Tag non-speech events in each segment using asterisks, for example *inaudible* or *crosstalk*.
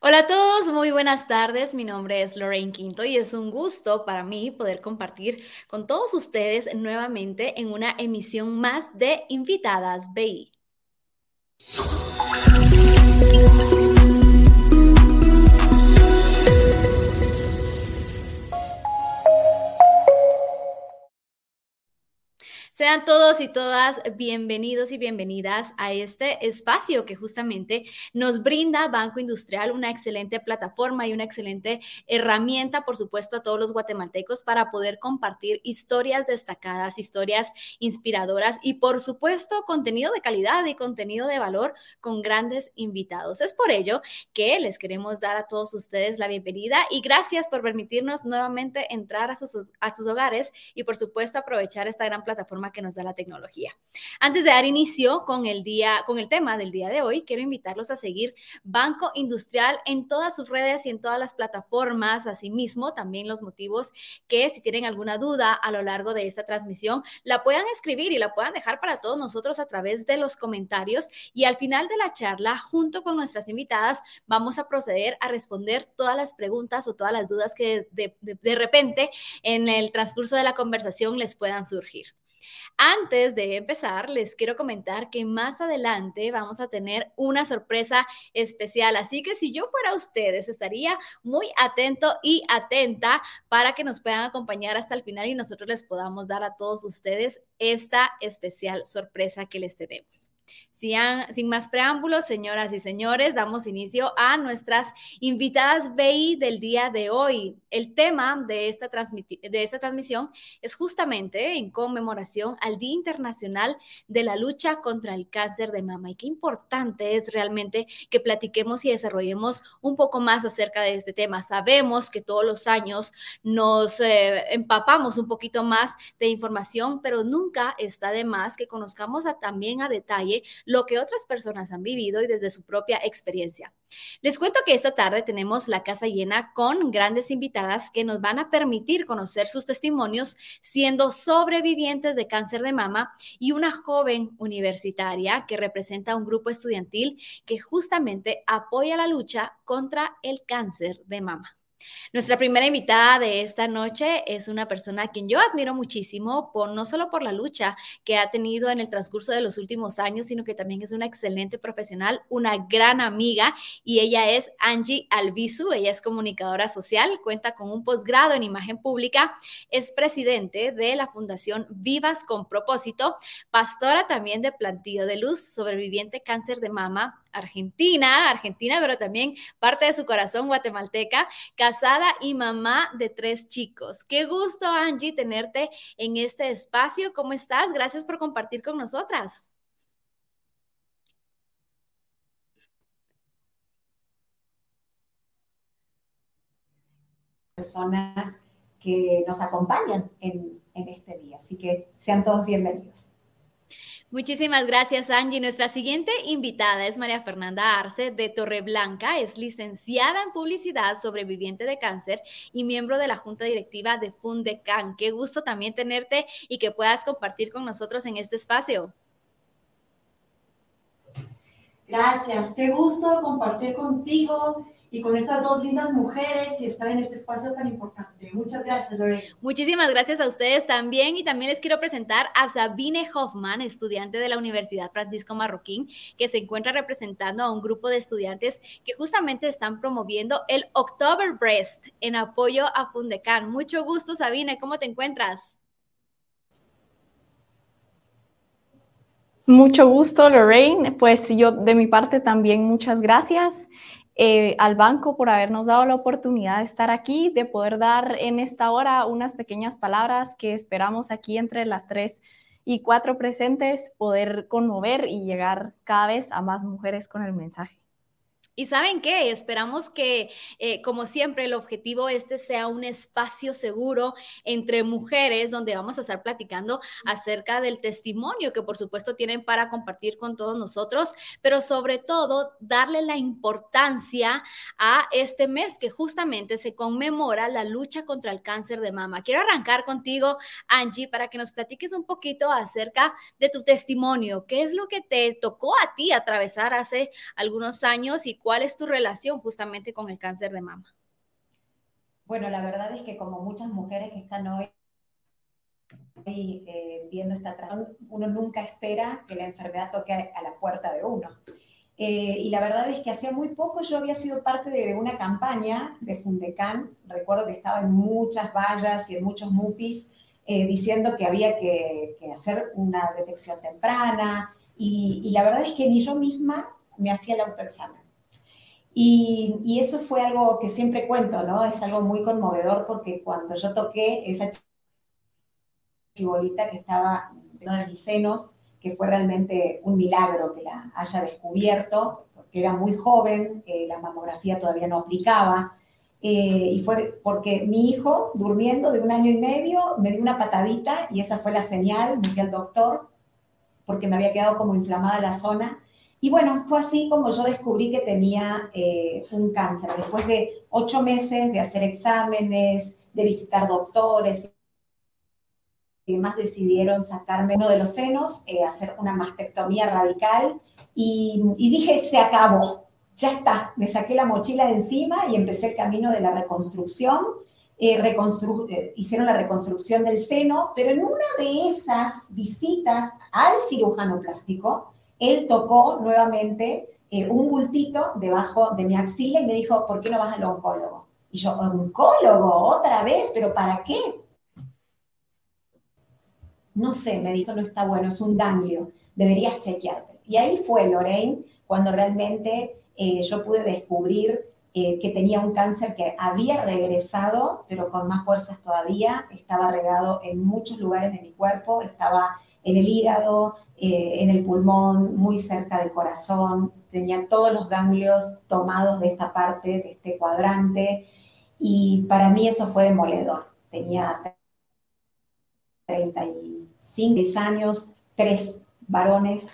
Hola a todos, muy buenas tardes. Mi nombre es Lorraine Quinto y es un gusto para mí poder compartir con todos ustedes nuevamente en una emisión más de Invitadas BI. Sean todos y todas bienvenidos y bienvenidas a este espacio que justamente nos brinda Banco Industrial, una excelente plataforma y una excelente herramienta, por supuesto, a todos los guatemaltecos para poder compartir historias destacadas, historias inspiradoras y, por supuesto, contenido de calidad y contenido de valor con grandes invitados. Es por ello que les queremos dar a todos ustedes la bienvenida y gracias por permitirnos nuevamente entrar a sus, a sus hogares y, por supuesto, aprovechar esta gran plataforma que nos da la tecnología. Antes de dar inicio con el día, con el tema del día de hoy, quiero invitarlos a seguir Banco Industrial en todas sus redes y en todas las plataformas. Asimismo, también los motivos que si tienen alguna duda a lo largo de esta transmisión, la puedan escribir y la puedan dejar para todos nosotros a través de los comentarios. Y al final de la charla, junto con nuestras invitadas, vamos a proceder a responder todas las preguntas o todas las dudas que de, repente en el transcurso de la conversación les puedan surgir. Antes de empezar, les quiero comentar que más adelante vamos a tener una sorpresa especial, así que si yo fuera ustedes, estaría muy atento y atenta para que nos puedan acompañar hasta el final y nosotros les podamos dar a todos ustedes esta especial sorpresa que les tenemos. Sin, más preámbulos, señoras y señores, damos inicio a nuestras invitadas BI del día de hoy. El tema de esta, transmisión es justamente en conmemoración al Día Internacional de la Lucha contra el Cáncer de Mama. Y qué importante es realmente que platiquemos y desarrollemos un poco más acerca de este tema. Sabemos que todos los años nos eh, empapamos un poquito más de información, pero nunca está de más que conozcamos también a detalle lo que otras personas han vivido y desde su propia experiencia. Les cuento que esta tarde tenemos la casa llena con grandes invitadas que nos van a permitir conocer sus testimonios siendo sobrevivientes de cáncer de mama y una joven universitaria que representa un grupo estudiantil que justamente apoya la lucha contra el cáncer de mama. Nuestra primera invitada de esta noche es una persona a quien yo admiro muchísimo, no solo por la lucha que ha tenido en el transcurso de los últimos años, sino que también es una excelente profesional, una gran amiga, y ella es Angie Albizu, ella es comunicadora social, cuenta con un posgrado en imagen pública, es presidente de la Fundación Vivas con Propósito, pastora también de Plantillo de Luz, sobreviviente cáncer de mama, argentina, argentina, pero también parte de su corazón guatemalteca, casada y mamá de tres chicos. Qué gusto, Angie, tenerte en este espacio. ¿Cómo estás? Gracias por compartir con nosotras. Personas que nos acompañan en, en este día. Así que sean todos bienvenidos. Muchísimas gracias, Angie. Nuestra siguiente invitada es María Fernanda Arce de Torreblanca. Es licenciada en publicidad, sobreviviente de cáncer y miembro de la junta directiva de Fundecan. Qué gusto también tenerte y que puedas compartir con nosotros en este espacio. Gracias, qué gusto compartir contigo y con estas dos lindas mujeres y estar en este espacio tan importante. Muchas gracias, Lorena. Muchísimas gracias a ustedes también y también les quiero presentar a Sabine Hoffman, estudiante de la Universidad Francisco Marroquín, que se encuentra representando a un grupo de estudiantes que justamente están promoviendo el October Breast en apoyo a Fundecan. Mucho gusto, Sabine, ¿cómo te encuentras? Mucho gusto, Lorraine. Pues yo de mi parte también muchas gracias. Eh, al banco por habernos dado la oportunidad de estar aquí, de poder dar en esta hora unas pequeñas palabras que esperamos aquí entre las tres y cuatro presentes, poder conmover y llegar cada vez a más mujeres con el mensaje. Y saben qué, esperamos que, eh, como siempre, el objetivo este sea un espacio seguro entre mujeres donde vamos a estar platicando acerca del testimonio que por supuesto tienen para compartir con todos nosotros, pero sobre todo darle la importancia a este mes que justamente se conmemora la lucha contra el cáncer de mama. Quiero arrancar contigo, Angie, para que nos platiques un poquito acerca de tu testimonio. ¿Qué es lo que te tocó a ti atravesar hace algunos años y ¿Cuál es tu relación justamente con el cáncer de mama? Bueno, la verdad es que como muchas mujeres que están hoy eh, viendo esta uno nunca espera que la enfermedad toque a la puerta de uno. Eh, y la verdad es que hacía muy poco yo había sido parte de, una campaña de Fundecan, recuerdo que estaba en muchas vallas y en muchos MUPIs, eh, diciendo que había que, hacer una detección temprana, y, la verdad es que ni yo misma me hacía el autoexamen. Y, y, eso fue algo que siempre cuento, ¿no? Es algo muy conmovedor porque cuando yo toqué esa chibolita que estaba en de mis senos, que fue realmente un milagro que la haya descubierto, porque era muy joven, eh, la mamografía todavía no aplicaba, eh, y fue porque mi hijo, durmiendo de un año y medio, me dio una patadita y esa fue la señal, me fui al doctor, porque me había quedado como inflamada la zona, y bueno, fue así como yo descubrí que tenía eh, un cáncer. Después de ocho meses de hacer exámenes, de visitar doctores y demás, decidieron sacarme uno de los senos, eh, hacer una mastectomía radical y, dije, se acabó, ya está. Me saqué la mochila de encima y empecé el camino de la reconstrucción. Eh, hicieron la reconstrucción del seno, pero en una de esas visitas al cirujano plástico, él tocó nuevamente eh, un bultito debajo de mi axila y me dijo, ¿por qué no vas al oncólogo? Y yo, ¿oncólogo? ¿Otra vez? ¿Pero para qué? No sé, me dijo, no está bueno, es un ganglio, deberías chequearte. Y ahí fue, Lorraine, cuando realmente eh, yo pude descubrir eh, que tenía un cáncer que había regresado, pero con más fuerzas todavía, estaba regado en muchos lugares de mi cuerpo, estaba en el hígado, eh, en el pulmón, muy cerca del corazón, tenía todos los ganglios tomados de esta parte, de este cuadrante, y para mí eso fue demoledor. Tenía 35 años, tres varones,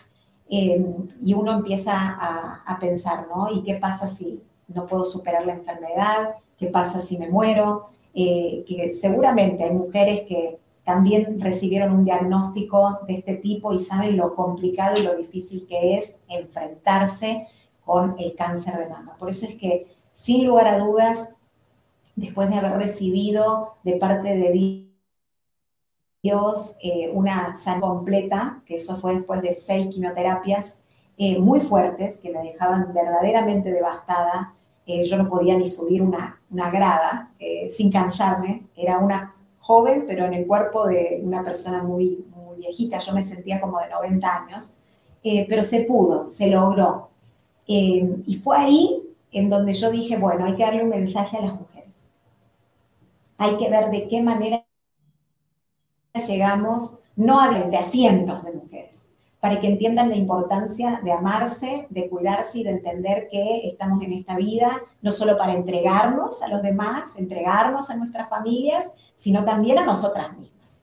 eh, y uno empieza a, pensar, ¿no? ¿Y qué pasa si no puedo superar la enfermedad? ¿Qué pasa si me muero? Eh, que seguramente hay mujeres que también recibieron un diagnóstico de este tipo y saben lo complicado y lo difícil que es enfrentarse con el cáncer de mama. Por eso es que, sin lugar a dudas, después de haber recibido de parte de Dios eh, una salud completa, que eso fue después de seis quimioterapias eh, muy fuertes, que me dejaban verdaderamente devastada, eh, yo no podía ni subir una, una grada sin cansarme, era una joven, pero en el cuerpo de una persona muy, muy viejita. Yo me sentía como de 90 años, eh, pero se pudo, se logró. Eh, y fue ahí en donde yo dije, bueno, hay que darle un mensaje a las mujeres. Hay que ver de qué manera llegamos, no a, a cientos de mujeres, para que entiendan la importancia de amarse, de cuidarse y de entender que estamos en esta vida no solo para entregarnos a los demás, entregarnos a nuestras familias, sino también a nosotras mismas.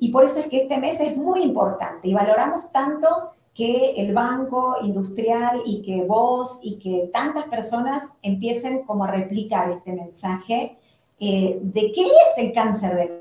Y por eso es que este mes es muy importante y valoramos tanto que el banco industrial y que vos y que tantas personas empiecen como a replicar este mensaje eh, de qué es el cáncer de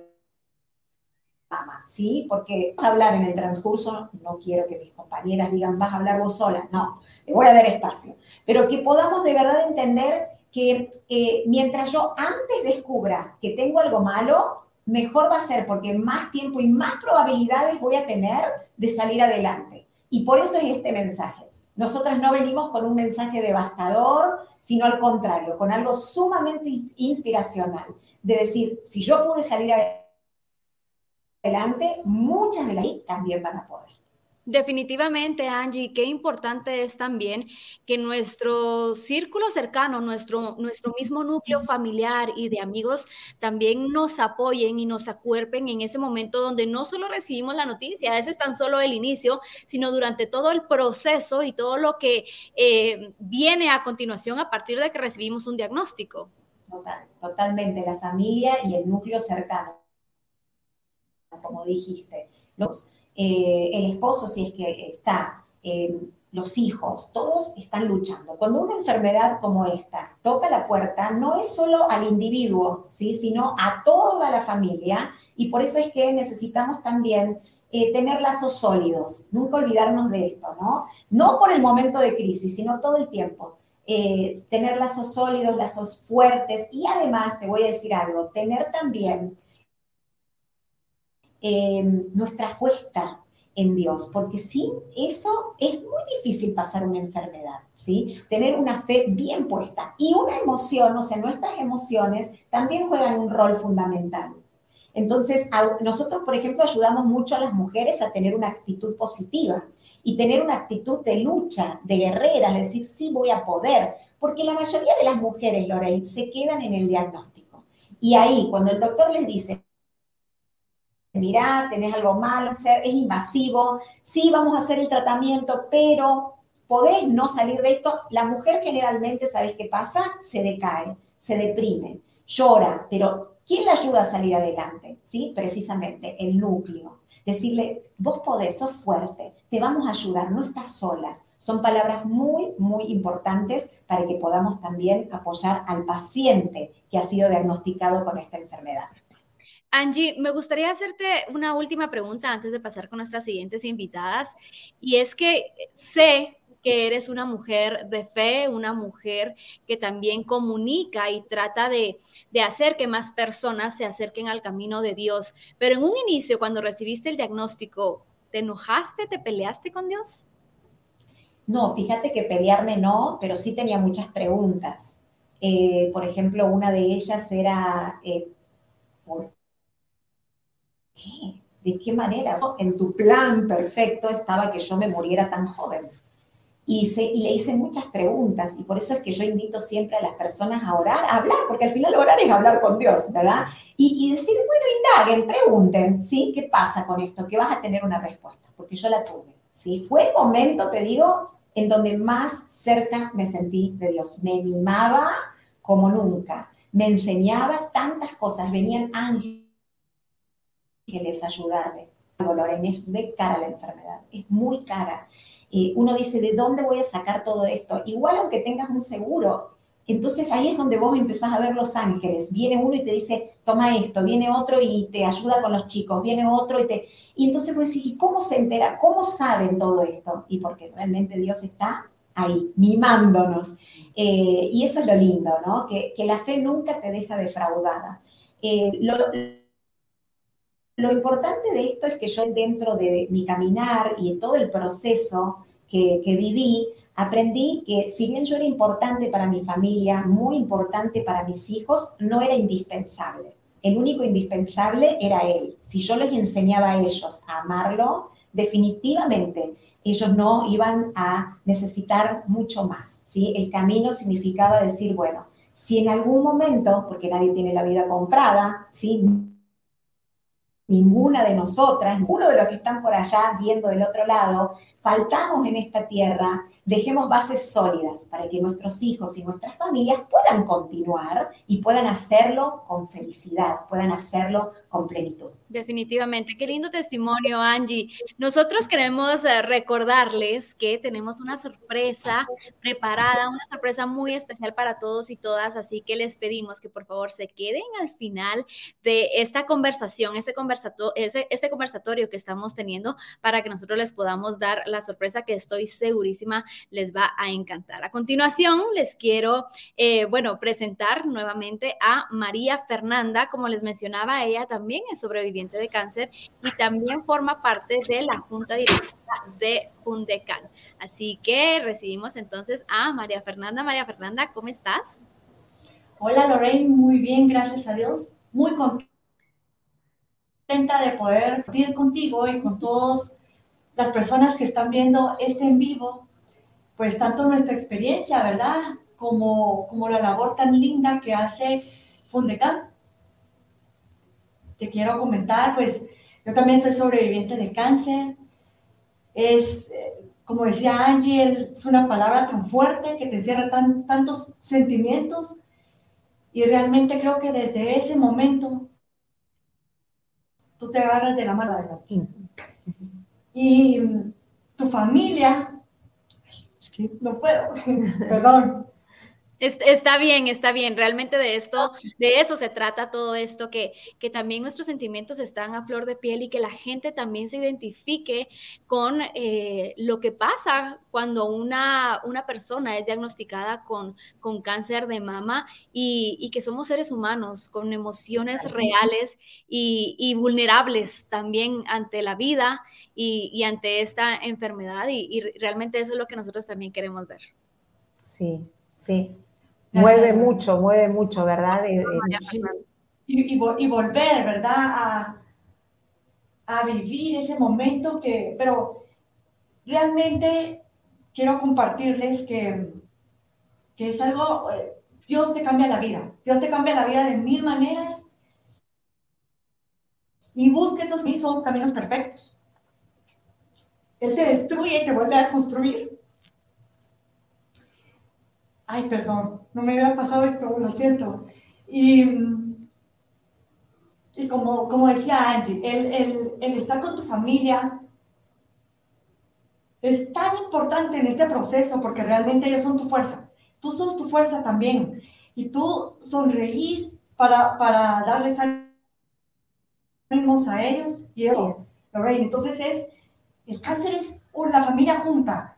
mama, ¿sí? Porque vas a hablar en el transcurso, no quiero que mis compañeras digan, vas a hablar vos sola, no, le voy a dar espacio, pero que podamos de verdad entender que eh, mientras yo antes descubra que tengo algo malo, mejor va a ser porque más tiempo y más probabilidades voy a tener de salir adelante. Y por eso es este mensaje. Nosotras no venimos con un mensaje devastador, sino al contrario, con algo sumamente inspiracional, de decir, si yo pude salir adelante, muchas de las también van a poder. Definitivamente, Angie, qué importante es también que nuestro círculo cercano, nuestro, nuestro mismo núcleo familiar y de amigos también nos apoyen y nos acuerpen en ese momento donde no solo recibimos la noticia, ese es tan solo el inicio, sino durante todo el proceso y todo lo que eh, viene a continuación a partir de que recibimos un diagnóstico. Total, totalmente, la familia y el núcleo cercano, como dijiste. Los, eh, el esposo si es que está, eh, los hijos, todos están luchando. Cuando una enfermedad como esta toca la puerta, no es solo al individuo, ¿sí? sino a toda la familia, y por eso es que necesitamos también eh, tener lazos sólidos, nunca olvidarnos de esto, ¿no? No por el momento de crisis, sino todo el tiempo. tener lazos sólidos, lazos fuertes y además, te voy a decir algo, tener también eh, nuestra apuesta en Dios, porque sin eso es muy difícil pasar una enfermedad, ¿sí? Tener una fe bien puesta y una emoción, o sea, nuestras emociones también juegan un rol fundamental. Entonces, nosotros, por ejemplo, ayudamos mucho a las mujeres a tener una actitud positiva y tener una actitud de lucha, de guerrera, decir, sí voy a poder, porque la mayoría de las mujeres, Lorraine, se quedan en el diagnóstico. Y ahí, cuando el doctor les dice, mira, tenés algo mal, es invasivo, sí, vamos a hacer el tratamiento, pero podés no salir de esto. La mujer generalmente, ¿sabes qué pasa? Se decae, se deprime, llora, pero ¿quién la ayuda a salir adelante? Sí, precisamente el núcleo. Decirle, vos podés, sos fuerte, te vamos a ayudar, no estás sola. Son palabras muy, muy importantes para que podamos también apoyar al paciente que ha sido diagnosticado con esta enfermedad. Angie, me gustaría hacerte una última pregunta antes de pasar con nuestras siguientes invitadas. Y es que sé que eres una mujer de fe, una mujer que también comunica y trata de, hacer que más personas se acerquen al camino de Dios. Pero en un inicio, cuando recibiste el diagnóstico, ¿te enojaste, te peleaste con Dios? No, fíjate que pelearme no, pero sí tenía muchas preguntas. Eh, por ejemplo, una de ellas era, eh, ¿por qué? ¿De qué manera? En tu plan perfecto estaba que yo me muriera tan joven. Y, le hice muchas preguntas y por eso es que yo invito siempre a las personas a orar, a hablar, porque al final orar es hablar con Dios, ¿verdad? Y, decir, bueno, indaguen, pregunten, ¿sí? ¿Qué pasa con esto? Que vas a tener una respuesta, porque yo la tuve, ¿sí? Fue el momento, te digo, en donde más cerca me sentí de Dios. Me mimaba como nunca, me enseñaba tantas cosas, venían ángeles que les ayudarme. Lorena, es de cara a la enfermedad, es muy cara. Eh, uno dice, ¿de dónde voy a sacar todo esto? Igual aunque tengas un seguro, entonces ahí es donde vos empezás a ver los ángeles. Viene uno y te dice, toma esto, viene otro y te ayuda con los chicos, viene otro y te... Y entonces vos decís, ¿y cómo se entera? ¿Cómo saben todo esto? Y porque realmente Dios está ahí, mimándonos. Eh, y eso es lo lindo, ¿no? Que, la fe nunca te deja defraudada. Eh, lo importante de esto es que yo dentro de mi caminar y en todo el proceso que, viví, aprendí que si bien yo era importante para mi familia, muy importante para mis hijos, no era indispensable. El único indispensable era él. Si yo les enseñaba a ellos a amarlo, definitivamente ellos no iban a necesitar mucho más. ¿sí? El camino significaba decir, bueno, si en algún momento, porque nadie tiene la vida comprada, ¿sí? Ninguna de nosotras, ninguno de los que están por allá viendo del otro lado, faltamos en esta tierra dejemos bases sólidas para que nuestros hijos y nuestras familias puedan continuar y puedan hacerlo con felicidad, puedan hacerlo con. Definitivamente, qué lindo testimonio, Angie. Nosotros queremos eh, recordarles que tenemos una sorpresa preparada, una sorpresa muy especial para todos y todas, así que les pedimos que por favor se queden al final de esta conversación, este, conversato este conversatorio que estamos teniendo para que nosotros les podamos dar la sorpresa que estoy segurísima les va a encantar. A continuación, les quiero, eh, bueno, presentar nuevamente a María Fernanda. Como les mencionaba, ella también es sobreviviente de cáncer y también forma parte de la Junta Directiva de Fundecal. Así que recibimos entonces a María Fernanda. María Fernanda, ¿cómo estás? Hola Lorraine, muy bien, gracias a Dios. Muy contenta de poder ir contigo y con todas las personas que están viendo este en vivo pues tanto nuestra experiencia, ¿verdad? Como, como la labor tan linda que hace Fundecan. Te quiero comentar, pues yo también soy sobreviviente de cáncer. Es, como decía Angie, es una palabra tan fuerte que te encierra tan, tantos sentimientos. Y realmente creo que desde ese momento tú te agarras de la mano de la Y tu familia no puedo, *laughs* perdón. Está bien, está bien. Realmente de esto, de eso se trata todo esto, que, que también nuestros sentimientos están a flor de piel y que la gente también se identifique con eh, lo que pasa cuando una, una persona es diagnosticada con, con cáncer de mama y, que somos seres humanos con emociones reales y, vulnerables también ante la vida y, ante esta enfermedad y realmente eso es lo que nosotros también queremos ver. Sí, sí mueve mucho, mueve mucho, ¿verdad? y, volver, ¿verdad? A, a, vivir ese momento que, pero realmente quiero compartirles que, que es algo, eh, Dios te cambia la vida, Dios te cambia la vida de mil maneras y busque esos son caminos perfectos. Él te destruye y te vuelve a construir ay, perdón, no me había pasado esto, lo siento. Y, y como, como decía Angie, el, el, estar con tu familia es tan importante en este proceso porque realmente ellos son tu fuerza. Tú sos tu fuerza también. Y tú sonreís para, para darles ánimos a ellos y ellos. Entonces es, el cáncer es la familia junta.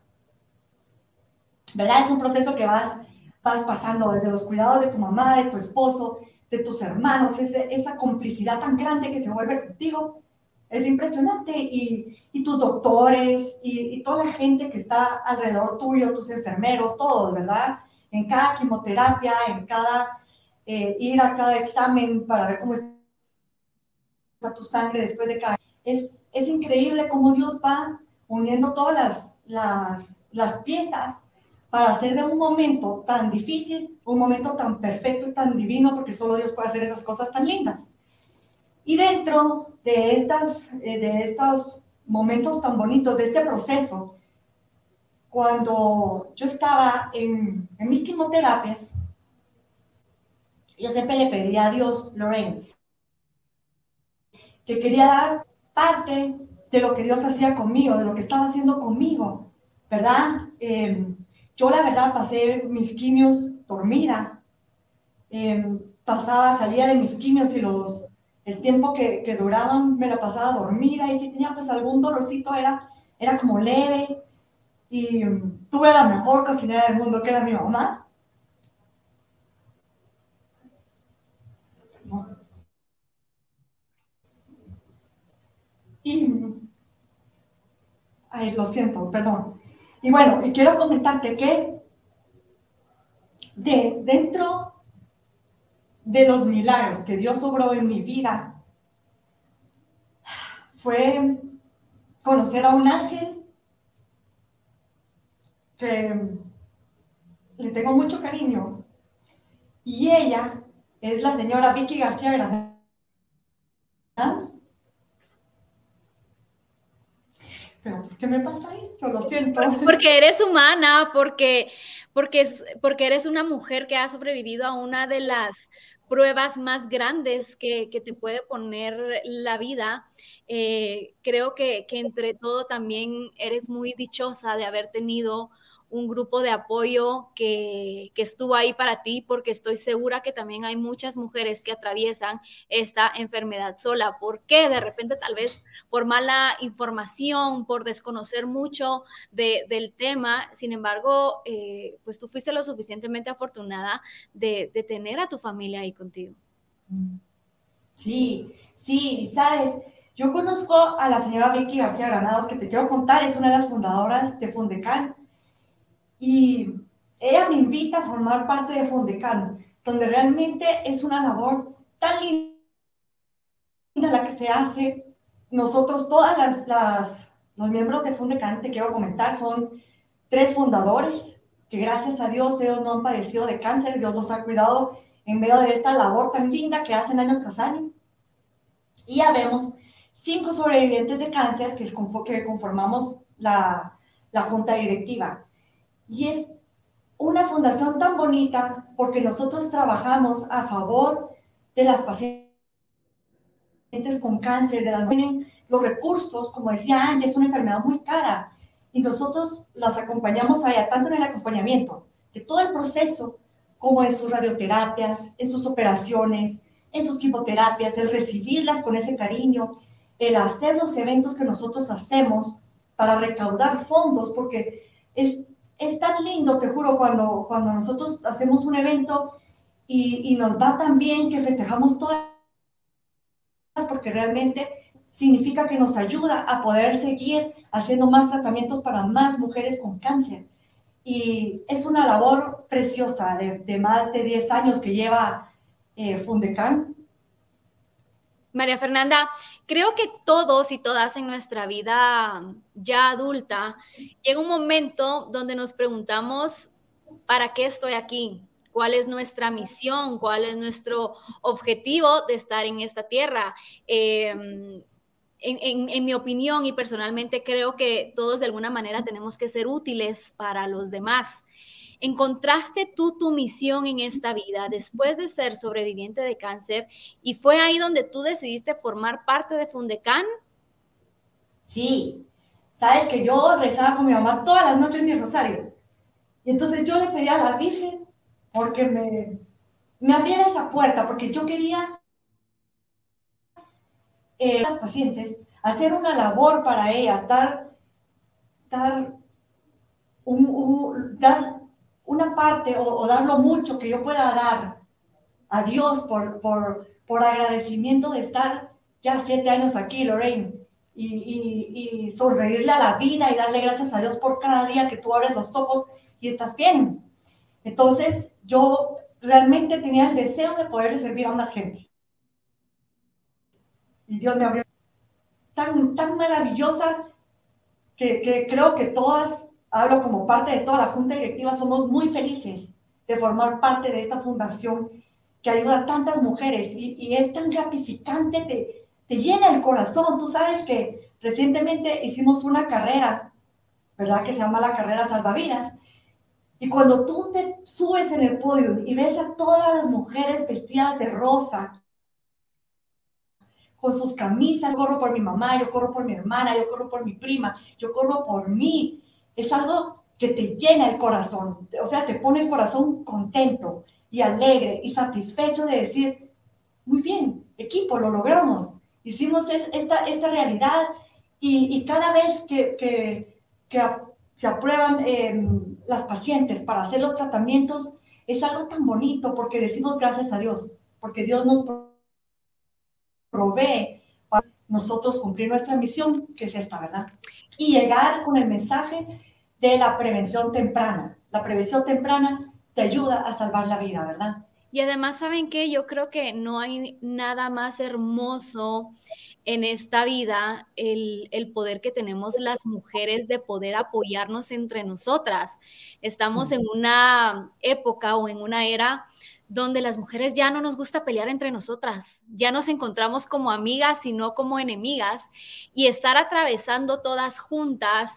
¿Verdad? Es un proceso que vas, vas pasando desde los cuidados de tu mamá, de tu esposo, de tus hermanos, esa complicidad tan grande que se vuelve contigo. Es impresionante. Y, y tus doctores y, toda la gente que está alrededor tuyo, tus enfermeros, todos, ¿verdad? En cada quimioterapia, en cada eh, ir a cada examen para ver cómo está tu sangre después de cada... Es, es increíble cómo Dios va uniendo todas las, las, las piezas para hacer de un momento tan difícil un momento tan perfecto y tan divino, porque solo Dios puede hacer esas cosas tan lindas. Y dentro de, estas, eh, de estos momentos tan bonitos, de este proceso, cuando yo estaba en, mis quimioterapias, yo siempre le pedía a Dios, Lorraine, que quería dar parte de lo que Dios hacía conmigo, de lo que estaba haciendo conmigo, ¿verdad? Eh, yo la verdad pasé mis quimios dormida. Em, pasaba, salía de mis quimios y los, el tiempo que, duraban me la pasaba dormida y si tenía pues algún dolorcito era, era como leve. Y em, tuve la mejor cocinera del mundo que era mi mamá. Y, ay, lo siento, perdón. Y bueno, y quiero comentarte que de dentro de los milagros que Dios obró en mi vida fue conocer a un ángel que le tengo mucho cariño. Y ella es la señora Vicky García Granados pero ¿por qué me pasa esto? Lo siento. *laughs* Porque eres humana, porque, porque, es, porque eres una mujer que ha sobrevivido a una de las pruebas más grandes que, que te puede poner la vida. Eh, creo que, que entre todo también eres muy dichosa de haber tenido un grupo de apoyo que, estuvo ahí para ti, porque estoy segura que también hay muchas mujeres que atraviesan esta enfermedad sola. ¿Por qué? De repente tal vez por mala información, por desconocer mucho del tema. Sin embargo, eh, pues tú fuiste lo suficientemente afortunada de, de tener a tu familia ahí contigo. Sí, sí, sabes. Yo conozco a la señora Vicky García Granados, que te quiero contar, es una de las fundadoras de Fundecan y ella me invita a formar parte de Fondecan, donde realmente es una labor tan linda la que se hace. Nosotros, todas las, las los miembros de Fondecan, te quiero comentar, son tres fundadores que gracias a Dios ellos no han padecido de cáncer, Dios los ha cuidado en medio de esta labor tan linda que hacen año tras año. Y ya vemos cinco sobrevivientes de cáncer que, conformamos la, la junta directiva. Y es una fundación tan bonita porque nosotros trabajamos a favor de las pacientes con cáncer, de las los recursos, como decía Angie, es una enfermedad muy cara. Y nosotros las acompañamos allá, tanto en el acompañamiento de todo el proceso como en sus radioterapias, en sus operaciones, en sus quimioterapias, el recibirlas con ese cariño, el hacer los eventos que nosotros hacemos para recaudar fondos, porque es, es tan lindo, te juro, cuando, cuando nosotros hacemos un evento y, y nos va tan bien que festejamos todas, porque realmente significa que nos ayuda a poder seguir haciendo más tratamientos para más mujeres con cáncer. Y es una labor preciosa de, más de 10 años que lleva eh, Fundecan. María Fernanda, creo que todos y todas en nuestra vida ya adulta llega un momento donde nos preguntamos, ¿para qué estoy aquí? ¿Cuál es nuestra misión? ¿Cuál es nuestro objetivo de estar en esta tierra? Eh, en, mi opinión y personalmente creo que todos de alguna manera tenemos que ser útiles para los demás. ¿Encontraste tú tu misión en esta vida después de ser sobreviviente de cáncer y fue ahí donde tú decidiste formar parte de Fundecan? Sí, sabes que yo rezaba con mi mamá todas las noches en mi rosario. Y entonces yo le pedí a la Virgen porque me, me abriera esa puerta, porque yo quería eh, las pacientes, hacer una labor para ellas, dar, dar, un, dar una parte o, dar lo mucho que yo pueda dar a Dios por, por, por agradecimiento de estar ya siete años aquí, Lorraine, y, y, sonreírle a la vida y darle gracias a Dios por cada día que tú abres los ojos y estás bien. Entonces, yo realmente tenía el deseo de poder servir a más gente y Dios me abrió tan, tan maravillosa que, creo que todas, hablo como parte de toda la junta directiva, somos muy felices de formar parte de esta fundación que ayuda a tantas mujeres y, es tan gratificante, te, te llena el corazón. Tú sabes que recientemente hicimos una carrera, ¿verdad? Que se llama la carrera salvavidas. Y cuando tú te subes en el podio y ves a todas las mujeres vestidas de rosa, con sus camisas, corro por mi mamá, yo corro por mi hermana, yo corro por mi prima, yo corro por mí. Es algo que te llena el corazón, o sea, te pone el corazón contento y alegre y satisfecho de decir, muy bien, equipo, lo logramos, hicimos esta, esta realidad y, cada vez que, que, se aprueban em, las pacientes para hacer los tratamientos, es algo tan bonito porque decimos gracias a Dios, porque Dios nos provee para nosotros cumplir nuestra misión, que es esta, ¿verdad? Y llegar con el mensaje de la prevención temprana. La prevención temprana te ayuda a salvar la vida, ¿verdad? Y además, ¿saben qué? Yo creo que no hay nada más hermoso en esta vida el, el, poder que tenemos las mujeres de poder apoyarnos entre nosotras. Estamos en una época o en una era donde las mujeres ya no nos gusta pelear entre nosotras, ya nos encontramos como amigas y no como enemigas, y estar atravesando todas juntas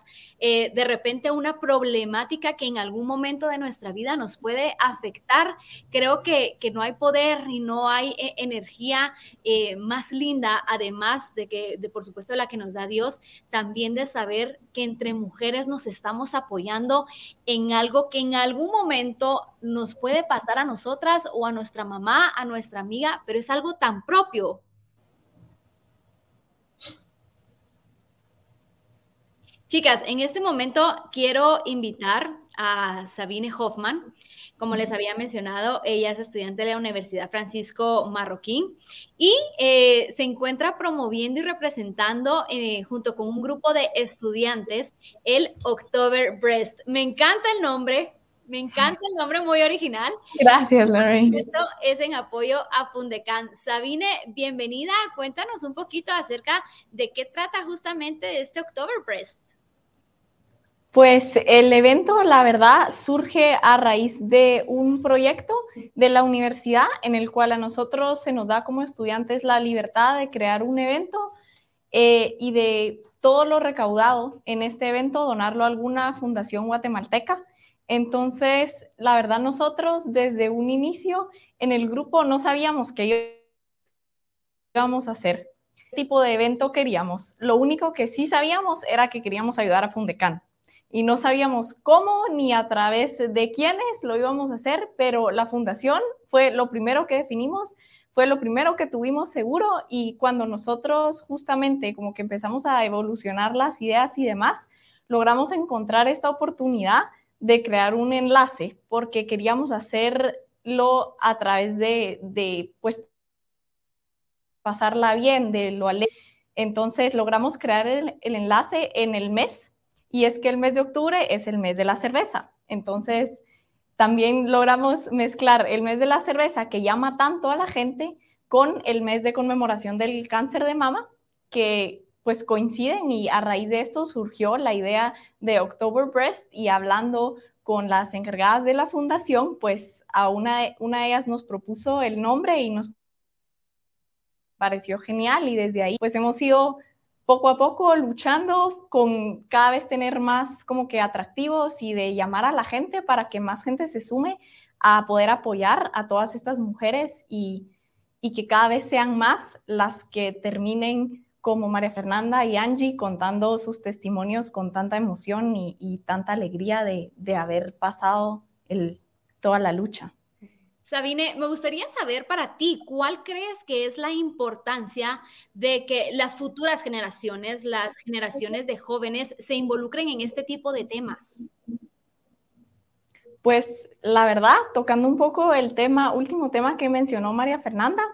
eh, de repente una problemática que en algún momento de nuestra vida nos puede afectar, creo que, no hay poder y no hay eh, energía eh, más linda, además de que, de, por supuesto, la que nos da Dios, también de saber que entre mujeres nos estamos apoyando en algo que en algún momento nos puede pasar a nosotras o a nuestra mamá, a nuestra amiga, pero es algo tan propio, Chicas, en este momento quiero invitar a Sabine Hoffman. Como les había mencionado, ella es estudiante de la Universidad Francisco Marroquín y eh, se encuentra promoviendo y representando eh, junto con un grupo de estudiantes el October Breast. Me encanta el nombre, me encanta el nombre muy original. Gracias, Lorraine. Esto es en apoyo a Fundecan. Sabine, bienvenida. Cuéntanos un poquito acerca de qué trata justamente este October Breast. Pues el evento, la verdad, surge a raíz de un proyecto de la universidad en el cual a nosotros se nos da como estudiantes la libertad de crear un evento eh, y de todo lo recaudado en este evento donarlo a alguna fundación guatemalteca. Entonces, la verdad, nosotros desde un inicio en el grupo no sabíamos qué íbamos a hacer, qué tipo de evento queríamos. Lo único que sí sabíamos era que queríamos ayudar a Fundecan y no sabíamos cómo ni a través de quiénes lo íbamos a hacer, pero la fundación fue lo primero que definimos, fue lo primero que tuvimos seguro y cuando nosotros justamente como que empezamos a evolucionar las ideas y demás, logramos encontrar esta oportunidad de crear un enlace porque queríamos hacerlo a través de, de pues, pasarla bien, de lo alegre. Entonces logramos crear el, el enlace en el mes y es que el mes de octubre es el mes de la cerveza. Entonces, también logramos mezclar el mes de la cerveza que llama tanto a la gente con el mes de conmemoración del cáncer de mama, que pues coinciden y a raíz de esto surgió la idea de October Breast y hablando con las encargadas de la fundación, pues a una, una de ellas nos propuso el nombre y nos pareció genial y desde ahí pues hemos ido poco a poco luchando con cada vez tener más como que atractivos y de llamar a la gente para que más gente se sume a poder apoyar a todas estas mujeres y, que cada vez sean más las que terminen como María Fernanda y Angie contando sus testimonios con tanta emoción y, tanta alegría de, haber pasado toda la lucha. Sabine, me gustaría saber para ti, ¿cuál crees que es la importancia de que las futuras generaciones, las generaciones de jóvenes, se involucren en este tipo de temas? Pues la verdad, tocando un poco el tema, último tema que mencionó María Fernanda,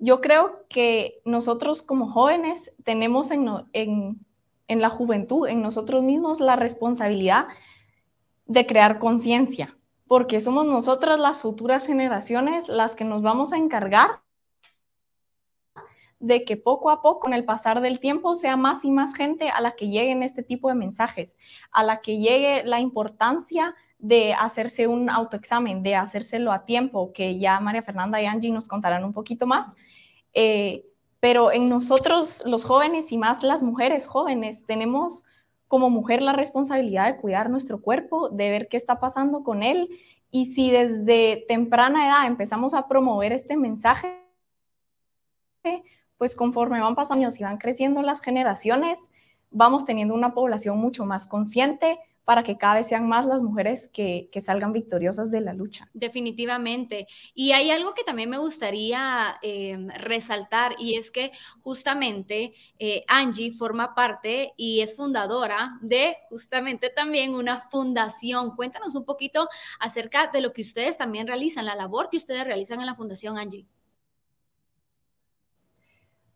yo creo que nosotros como jóvenes tenemos en, en la juventud, en nosotros mismos, la responsabilidad de crear conciencia porque somos nosotras las futuras generaciones las que nos vamos a encargar de que poco a poco, con el pasar del tiempo, sea más y más gente a la que lleguen este tipo de mensajes, a la que llegue la importancia de hacerse un autoexamen, de hacérselo a tiempo, que ya María Fernanda y Angie nos contarán un poquito más. Eh, pero en nosotros, los jóvenes y más las mujeres jóvenes, tenemos como mujer la responsabilidad de cuidar nuestro cuerpo, de ver qué está pasando con él. Y si desde temprana edad empezamos a promover este mensaje, pues conforme van pasando años y van creciendo las generaciones, vamos teniendo una población mucho más consciente, para que cada vez sean más las mujeres que, salgan victoriosas de la lucha. Definitivamente. Y hay algo que también me gustaría em, resaltar y es que justamente eh, Angie forma parte y es fundadora de justamente también una fundación. Cuéntanos un poquito acerca de lo que ustedes también realizan, la labor que ustedes realizan en la fundación Angie.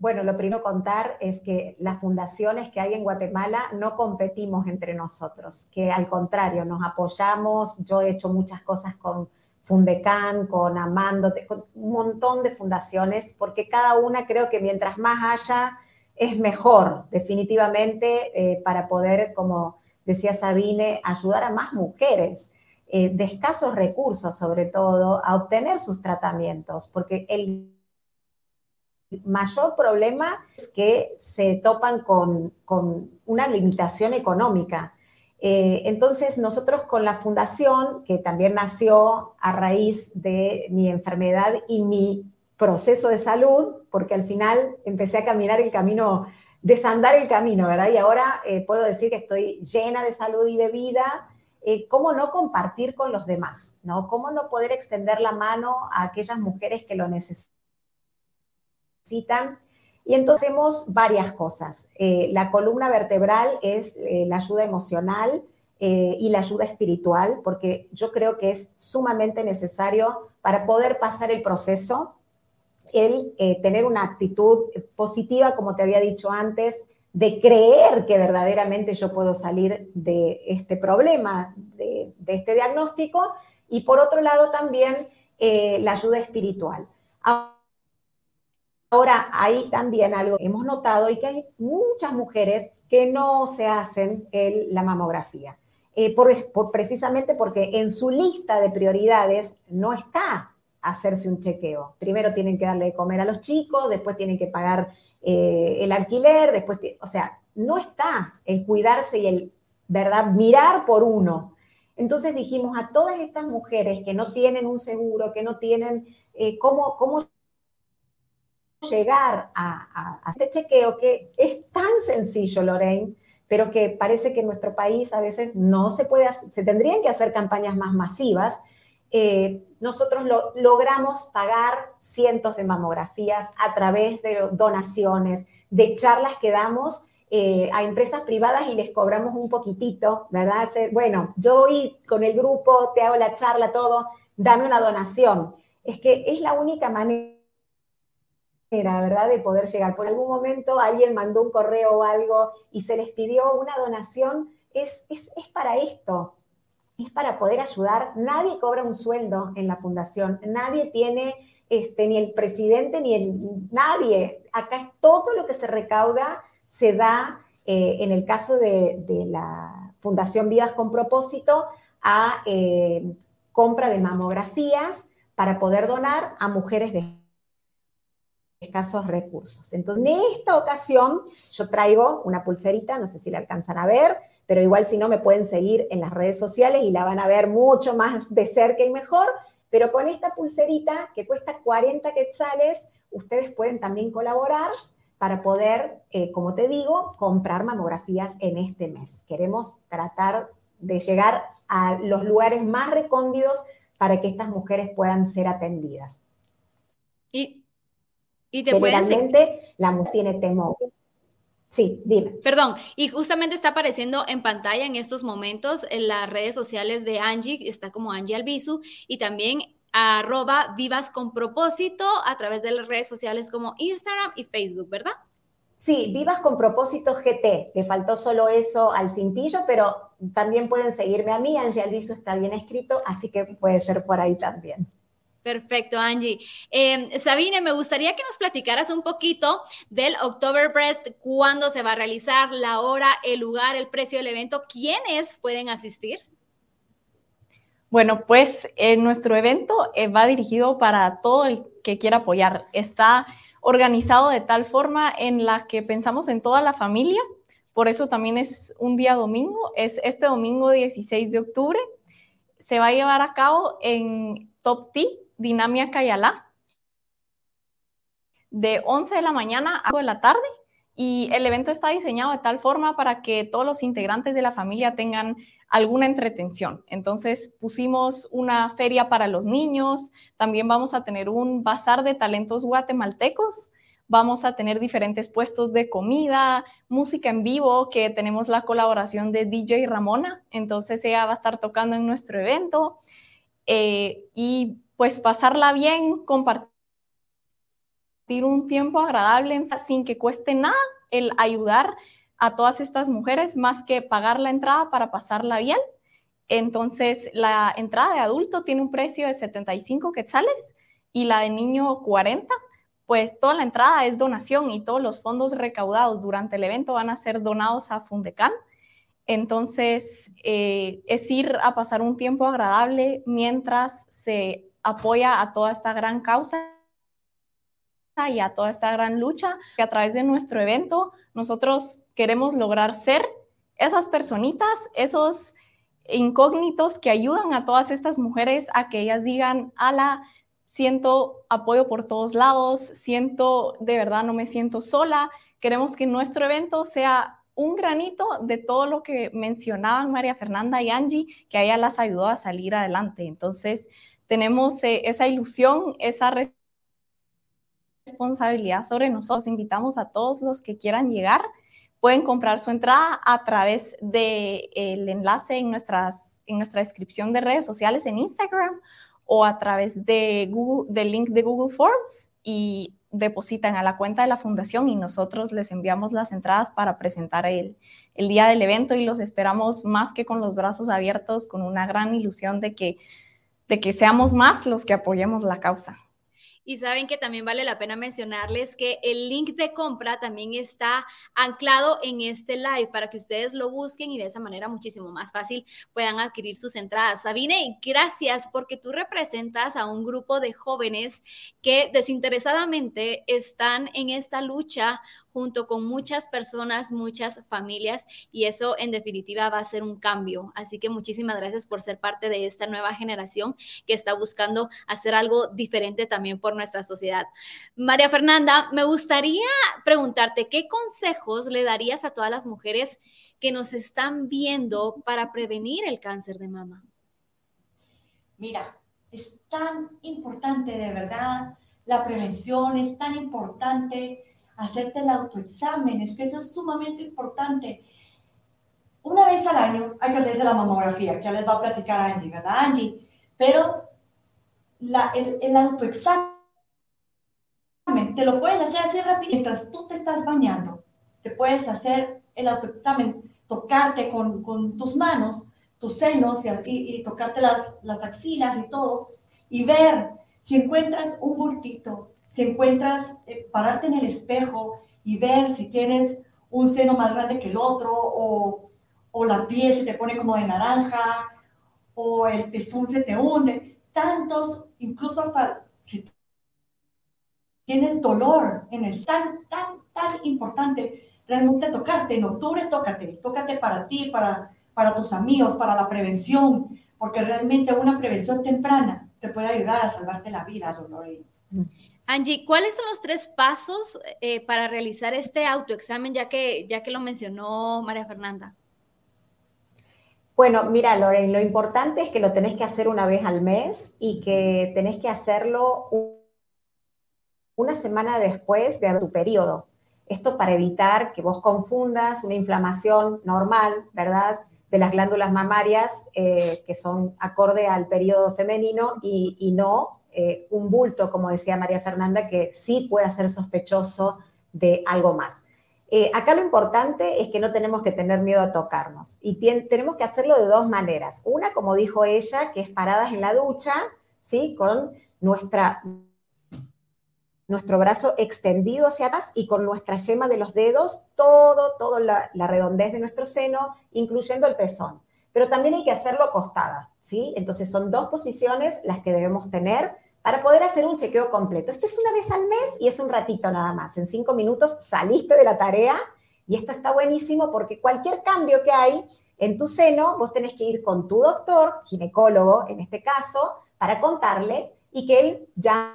Bueno, lo primero contar es que las fundaciones que hay en Guatemala no competimos entre nosotros, que al contrario, nos apoyamos. Yo he hecho muchas cosas con Fundecan, con Amando, con un montón de fundaciones, porque cada una creo que mientras más haya, es mejor, definitivamente, eh, para poder, como decía Sabine, ayudar a más mujeres. Eh, de escasos recursos, sobre todo, a obtener sus tratamientos, porque el mayor problema es que se topan con, una limitación económica. Eh, entonces, nosotros con la fundación, que también nació a raíz de mi enfermedad y mi proceso de salud, porque al final empecé a caminar el camino, desandar el camino, ¿verdad? Y ahora eh, puedo decir que estoy llena de salud y de vida. Eh, ¿Cómo no compartir con los demás? ¿no? ¿Cómo no poder extender la mano a aquellas mujeres que lo necesitan? Y entonces hacemos varias cosas. Eh, la columna vertebral es eh, la ayuda emocional eh, y la ayuda espiritual, porque yo creo que es sumamente necesario para poder pasar el proceso, el tener una actitud positiva, como te había dicho antes, de creer que verdaderamente yo puedo salir de este problema, de, de este diagnóstico, y por otro lado también la ayuda espiritual. Ahora, hay también algo hemos notado y que hay muchas mujeres que no se hacen la mamografía, eh, por, precisamente porque en su lista de prioridades no está hacerse un chequeo. Primero tienen que darle de comer a los chicos, después tienen que pagar eh, el alquiler, después, o sea, no está el cuidarse y el, ¿verdad?, mirar por uno. Entonces dijimos a todas estas mujeres que no tienen un seguro, que no tienen eh, cómo, cómo llegar a, este chequeo que es tan sencillo, Lorraine, pero que parece que en nuestro país a veces no se puede, se tendrían que hacer campañas más masivas. Eh, nosotros lo, logramos pagar cientos de mamografías a través de donaciones, de charlas que damos eh, a empresas privadas y les cobramos un poquitito, ¿verdad? Bueno, yo voy con el grupo, te hago la charla, todo, dame una donación. Es que es la única manera ¿verdad?, de poder llegar. Por algún momento alguien mandó un correo o algo y se les pidió una donación, es, es, es para esto, es para poder ayudar. Nadie cobra un sueldo en la fundación, nadie tiene, este, ni el presidente, ni el, nadie. Acá es todo lo que se recauda, se da, eh, en el caso de, la Fundación Vivas con Propósito, a eh, compra de mamografías para poder donar a mujeres de escasos recursos. Entonces, en esta ocasión yo traigo una pulserita, no sé si la alcanzan a ver, pero igual si no me pueden seguir en las redes sociales y la van a ver mucho más de cerca y mejor, pero con esta pulserita que cuesta 40 quetzales, ustedes pueden también colaborar para poder, eh, como te digo, comprar mamografías en este mes. Queremos tratar de llegar a los lugares más recóndidos para que estas mujeres puedan ser atendidas. Y y te Generalmente la mujer tiene temor. Sí, dime. Perdón, y justamente está apareciendo en pantalla en estos momentos en las redes sociales de Angie, está como Angie Albizu, y también arroba vivas con propósito a través de las redes sociales como Instagram y Facebook, ¿verdad? Sí, vivas con propósito GT, le faltó solo eso al cintillo, pero también pueden seguirme a mí, Angie Albizu está bien escrito, así que puede ser por ahí también. Perfecto, Angie. Eh, Sabine, me gustaría que nos platicaras un poquito del Oktoberfest, cuándo se va a realizar, la hora, el lugar, el precio del evento, quiénes pueden asistir. Bueno, pues eh, nuestro evento eh, va dirigido para todo el que quiera apoyar. Está organizado de tal forma en la que pensamos en toda la familia, por eso también es un día domingo, es este domingo 16 de octubre. Se va a llevar a cabo en Top Tea, Dinamia Cayalá, de 11 de la mañana a 5 de la tarde. Y el evento está diseñado de tal forma para que todos los integrantes de la familia tengan alguna entretención. Entonces pusimos una feria para los niños, también vamos a tener un bazar de talentos guatemaltecos, vamos a tener diferentes puestos de comida, música en vivo, que tenemos la colaboración de DJ Ramona, entonces ella va a estar tocando en nuestro evento. Eh, y pues pasarla bien, compartir un tiempo agradable sin que cueste nada el ayudar a todas estas mujeres más que pagar la entrada para pasarla bien. Entonces, la entrada de adulto tiene un precio de 75 quetzales y la de niño 40. Pues toda la entrada es donación y todos los fondos recaudados durante el evento van a ser donados a Fundecal. Entonces, eh, es ir a pasar un tiempo agradable mientras se apoya a toda esta gran causa y a toda esta gran lucha que a través de nuestro evento nosotros queremos lograr ser esas personitas, esos incógnitos que ayudan a todas estas mujeres a que ellas digan, ala, siento apoyo por todos lados, siento, de verdad no me siento sola. Queremos que nuestro evento sea un granito de todo lo que mencionaban María Fernanda y Angie, que a ella las ayudó a salir adelante. Entonces, tenemos eh, esa ilusión, esa responsabilidad sobre nosotros. Invitamos a todos los que quieran llegar. Pueden comprar su entrada a través del enlace en, nuestras, en nuestra descripción de redes sociales en Instagram o a través de Google, del link de Google Forms y depositan a la cuenta de la fundación y nosotros les enviamos las entradas para presentar el, el día del evento y los esperamos más que con los brazos abiertos, con una gran ilusión de que de que seamos más los que apoyemos la causa. Y saben que también vale la pena mencionarles que el link de compra también está anclado en este live para que ustedes lo busquen y de esa manera muchísimo más fácil puedan adquirir sus entradas. Sabine, gracias porque tú representas a un grupo de jóvenes que desinteresadamente están en esta lucha junto con muchas personas, muchas familias y eso en definitiva va a ser un cambio. Así que muchísimas gracias por ser parte de esta nueva generación que está buscando hacer algo diferente también por nuestra sociedad. María Fernanda, me gustaría preguntarte, ¿qué consejos le darías a todas las mujeres que nos están viendo para prevenir el cáncer de mama? Mira, es tan importante de verdad la prevención, es tan importante hacerte el autoexamen, es que eso es sumamente importante. Una vez al año hay que hacerse la mamografía, que ya les va a platicar Angie, ¿verdad, Angie? Pero la, el, el autoexamen te lo puedes hacer así rápido mientras tú te estás bañando. Te puedes hacer el autoexamen, tocarte con, con tus manos, tus senos y, y, tocarte las, las axilas y todo, y ver si encuentras un bultito, si encuentras eh, pararte en el espejo y ver si tienes un seno más grande que el otro, o, o la piel se te pone como de naranja, o el pezón se te hunde, tantos, incluso hasta si tienes dolor en el tan, tan, tan importante realmente tocarte. En octubre tócate, tócate para ti, para, para tus amigos, para la prevención, porque realmente una prevención temprana te puede ayudar a salvarte la vida, dolor. Angie, ¿cuáles son los tres pasos eh, para realizar este autoexamen, ya que, ya que lo mencionó María Fernanda? Bueno, mira, Lorraine, lo importante es que lo tenés que hacer una vez al mes y que tenés que hacerlo una semana después de tu periodo. Esto para evitar que vos confundas una inflamación normal, ¿verdad? De las glándulas mamarias eh, que son acorde al periodo femenino y, no eh, un bulto, como decía María Fernanda, que sí puede ser sospechoso de algo más. Eh, acá lo importante es que no tenemos que tener miedo a tocarnos y tenemos que hacerlo de dos maneras. Una, como dijo ella, que es paradas en la ducha, ¿sí? Con nuestra nuestro brazo extendido hacia atrás y con nuestra yema de los dedos, todo, toda la, redondez de nuestro seno, incluyendo el pezón. Pero también hay que hacerlo acostada, ¿sí? Entonces son dos posiciones las que debemos tener para poder hacer un chequeo completo. Esto es una vez al mes y es un ratito nada más. En cinco minutos saliste de la tarea y esto está buenísimo porque cualquier cambio que hay en tu seno, vos tenés que ir con tu doctor, ginecólogo en este caso, para contarle y que él ya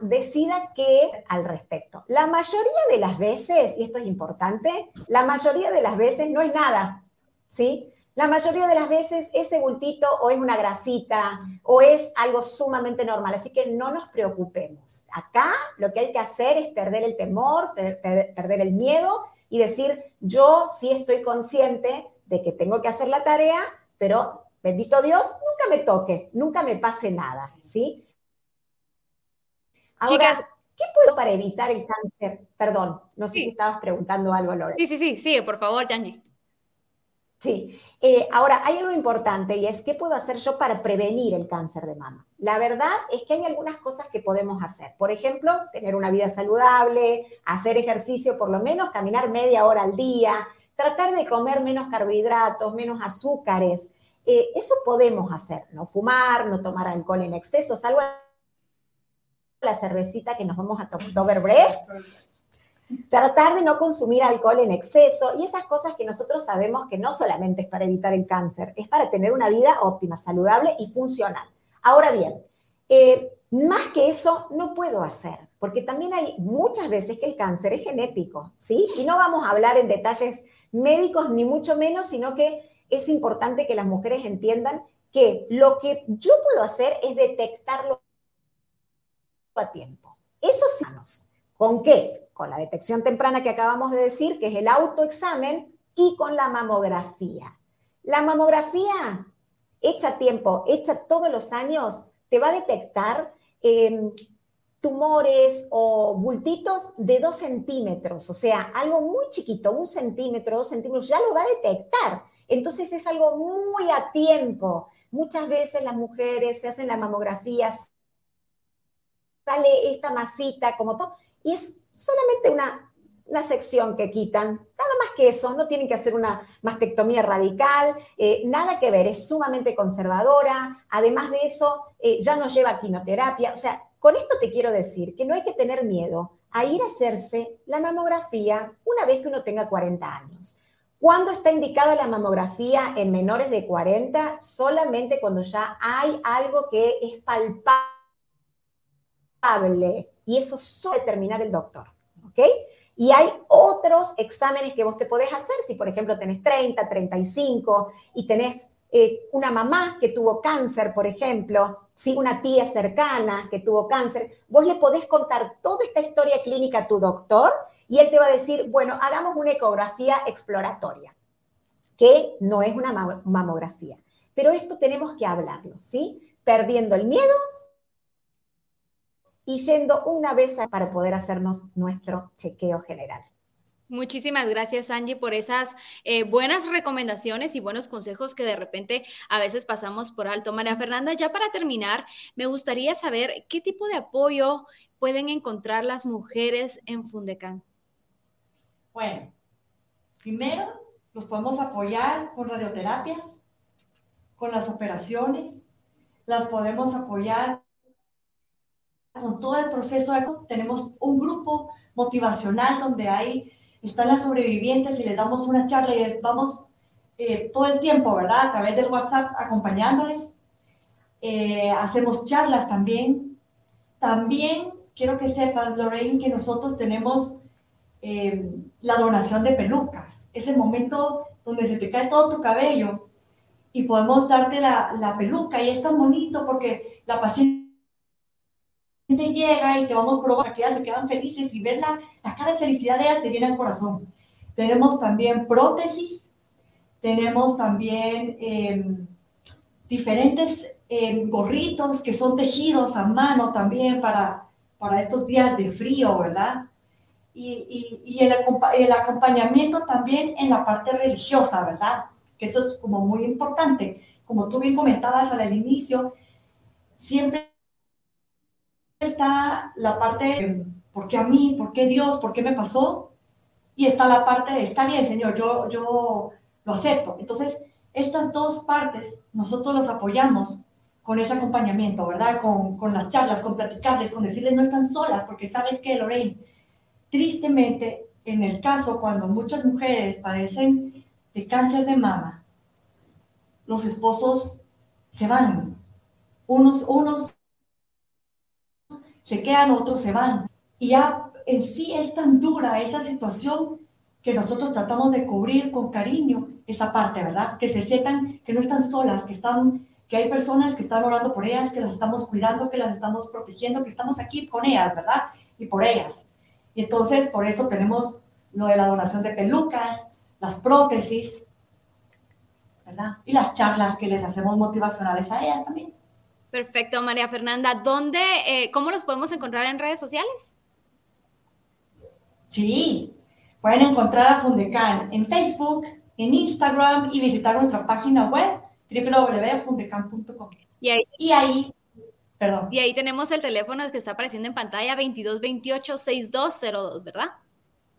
decida qué al respecto. La mayoría de las veces, y esto es importante, la mayoría de las veces no es nada, ¿sí? La mayoría de las veces ese bultito o es una grasita o es algo sumamente normal, así que no nos preocupemos. Acá lo que hay que hacer es perder el temor, perder el miedo y decir, yo sí estoy consciente de que tengo que hacer la tarea, pero bendito Dios, nunca me toque, nunca me pase nada, ¿sí? Chicas, ¿qué puedo para evitar el cáncer? Perdón, no sé si estabas preguntando algo, Lore. Sí, sí, sí, sí, por favor, Yanji. Sí, eh, ahora hay algo importante y es qué puedo hacer yo para prevenir el cáncer de mama. La verdad es que hay algunas cosas que podemos hacer. Por ejemplo, tener una vida saludable, hacer ejercicio por lo menos, caminar media hora al día, tratar de comer menos carbohidratos, menos azúcares. Eh, eso podemos hacer, no fumar, no tomar alcohol en exceso, salvo la cervecita que nos vamos a Oktoberfest, tratar de no consumir alcohol en exceso y esas cosas que nosotros sabemos que no solamente es para evitar el cáncer, es para tener una vida óptima, saludable y funcional. Ahora bien, eh, más que eso no puedo hacer, porque también hay muchas veces que el cáncer es genético, ¿sí? Y no vamos a hablar en detalles médicos ni mucho menos, sino que es importante que las mujeres entiendan que lo que yo puedo hacer es detectarlo a tiempo. Esos sanos. ¿Con qué? Con la detección temprana que acabamos de decir, que es el autoexamen, y con la mamografía. La mamografía, hecha tiempo, hecha todos los años, te va a detectar em, tumores o bultitos de dos centímetros, o sea, algo muy chiquito, un centímetro, dos centímetros, ya lo va a detectar. Entonces es algo muy a tiempo. Muchas veces las mujeres se hacen la mamografía sale esta masita como todo, y es solamente una, una sección que quitan, nada más que eso, no tienen que hacer una mastectomía radical, eh, nada que ver, es sumamente conservadora, además de eso, eh, ya no lleva quimioterapia, o sea, con esto te quiero decir que no hay que tener miedo a ir a hacerse la mamografía una vez que uno tenga 40 años. ¿Cuándo está indicada la mamografía en menores de 40? Solamente cuando ya hay algo que es palpable y eso suele determinar el doctor, ¿ok? Y hay otros exámenes que vos te podés hacer si, por ejemplo, tenés 30, 35 y tenés eh, una mamá que tuvo cáncer, por ejemplo, si una tía cercana que tuvo cáncer, vos le podés contar toda esta historia clínica a tu doctor y él te va a decir, bueno, hagamos una ecografía exploratoria, que no es una mamografía. Pero esto tenemos que hablarlo, ¿sí? Perdiendo el miedo y yendo una vez para poder hacernos nuestro chequeo general. Muchísimas gracias, Angie, por esas eh, buenas recomendaciones y buenos consejos que de repente a veces pasamos por alto. María Fernanda, ya para terminar, me gustaría saber qué tipo de apoyo pueden encontrar las mujeres en Fundecan. Bueno, primero los podemos apoyar con radioterapias, con las operaciones, las podemos apoyar con todo el proceso. Tenemos un grupo motivacional donde hay, están las sobrevivientes y les damos una charla y les vamos eh, todo el tiempo, ¿verdad? A través del WhatsApp acompañándoles. Eh, hacemos charlas también. También quiero que sepas, Lorraine, que nosotros tenemos eh, la donación de pelucas. Ese momento donde se te cae todo tu cabello y podemos darte la, la peluca y es tan bonito porque la paciente llega y te vamos probar que ellas se quedan felices y ver la, la cara de felicidad de ellas te llena el corazón. Tenemos también prótesis, tenemos también em, diferentes em, gorritos que son tejidos a mano también para, para estos días de frío, ¿verdad? y, el, el, acompañamiento también en la parte religiosa, ¿verdad? Que eso es como muy importante. Como tú bien comentabas al inicio, siempre está la parte, ¿por qué a mí? ¿Por qué Dios? ¿Por qué me pasó? Y está la parte está bien, Señor, yo, yo lo acepto. Entonces, estas dos partes nosotros los apoyamos con ese acompañamiento, ¿verdad? Con, con las charlas, con platicarles, con decirles no están solas, porque sabes que, Lorraine, Tristemente, en el caso cuando muchas mujeres padecen de cáncer de mama, los esposos se van. Unos, unos se quedan, otros se van. Y ya en sí es tan dura esa situación que nosotros tratamos de cubrir con cariño esa parte, ¿verdad? Que se sientan que no están solas, que están que hay personas que están orando por ellas, que las estamos cuidando, que las estamos protegiendo, que estamos aquí con ellas, ¿verdad? Y por ellas. Y entonces, por eso tenemos lo de la donación de pelucas, las prótesis, ¿verdad? Y las charlas que les hacemos motivacionales a ellas también. Perfecto, María Fernanda. ¿Dónde, eh, cómo los podemos encontrar en redes sociales? Sí, pueden encontrar a Fundecan en Facebook, en Instagram y visitar nuestra página web www.fundecan.com. Y ahí, y ahí y ahí tenemos el teléfono que está apareciendo en pantalla, 2228-6202, ¿verdad?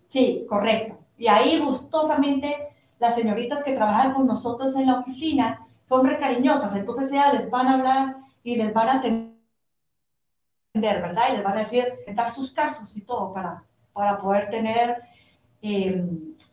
Sí, correcto. Y ahí gustosamente las señoritas que trabajan con nosotros en la oficina son recariñosas, entonces ellas les van a hablar y les van a atender, ¿verdad? Y les van a decir, dar sus casos y todo para, para poder tener eh,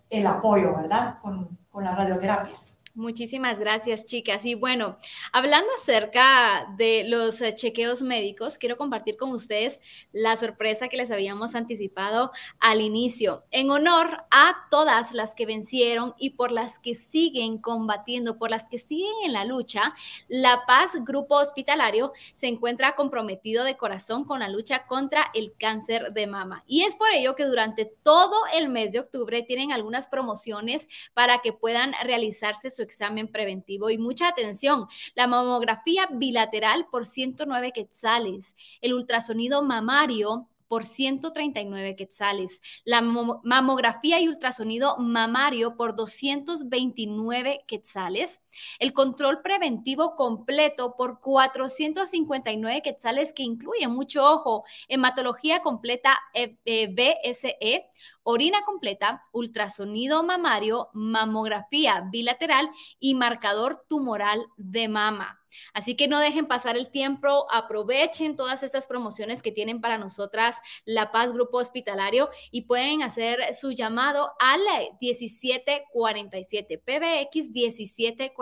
el apoyo, ¿verdad? Con, con las radioterapias. Muchísimas gracias, chicas. Y bueno, hablando acerca de los eh, chequeos médicos, quiero compartir con ustedes la sorpresa que les habíamos anticipado al inicio. En honor a todas las que vencieron y por las que siguen combatiendo, por las que siguen en la lucha, La Paz Grupo Hospitalario se encuentra comprometido de corazón con la lucha contra el cáncer de mama. Y es por ello que durante todo el mes de octubre tienen algunas promociones para que puedan realizarse su examen preventivo. Y mucha atención, la mamografía bilateral por 109 quetzales, el ultrasonido mamario por 139 quetzales, la mamografía y ultrasonido mamario por 229 quetzales, el control preventivo completo por 459 quetzales que incluye mucho ojo, hematología completa eh, eh, BSE, orina completa, ultrasonido mamario, mamografía bilateral y marcador tumoral de mama. Así que no dejen pasar el tiempo, aprovechen todas estas promociones que tienen para nosotras La Paz Grupo Hospitalario y pueden hacer su llamado al 1747, PBX 1747.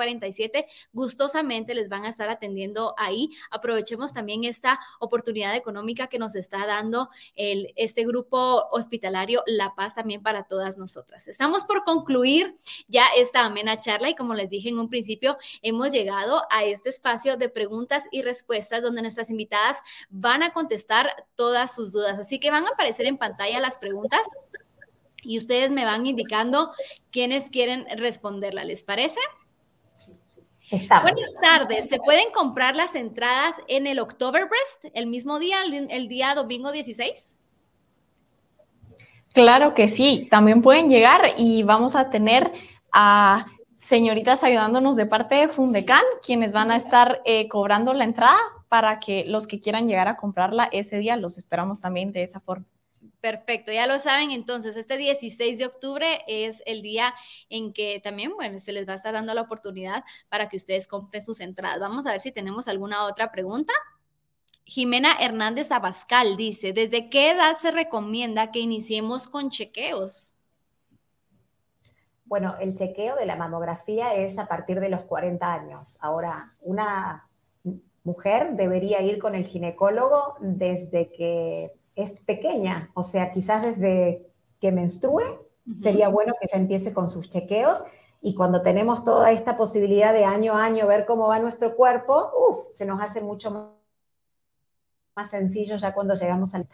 Gustosamente les van a estar atendiendo ahí. Aprovechemos también esta oportunidad económica que nos está dando el, este grupo hospitalario La Paz también para todas nosotras. Estamos por concluir ya esta amena charla y como les dije en un principio, hemos llegado a este espacio de preguntas y respuestas donde nuestras invitadas van a contestar todas sus dudas. Así que van a aparecer en pantalla las preguntas y ustedes me van indicando quiénes quieren responderla. ¿Les parece? Buenas tardes. ¿Se pueden comprar las entradas en el Oktoberfest el mismo día, el, el día domingo 16? Claro que sí, también pueden llegar y vamos a tener a señoritas ayudándonos de parte de Fundecan, quienes van a estar eh, cobrando la entrada para que los que quieran llegar a comprarla ese día los esperamos también de esa forma. Perfecto, ya lo saben, entonces este 16 de octubre es el día en que también, bueno, se les va a estar dando la oportunidad para que ustedes compren sus entradas. Vamos a ver si tenemos alguna otra pregunta. Jimena Hernández Abascal dice, ¿desde qué edad se recomienda que iniciemos con chequeos? Bueno, el chequeo de la mamografía es a partir de los 40 años. Ahora, una mujer debería ir con el ginecólogo desde que es pequeña, o sea, quizás desde que menstrue, sería bueno que ella empiece con sus chequeos y cuando tenemos toda esta posibilidad de año a año ver cómo va nuestro cuerpo, uf, se nos hace mucho más sencillo ya cuando llegamos al...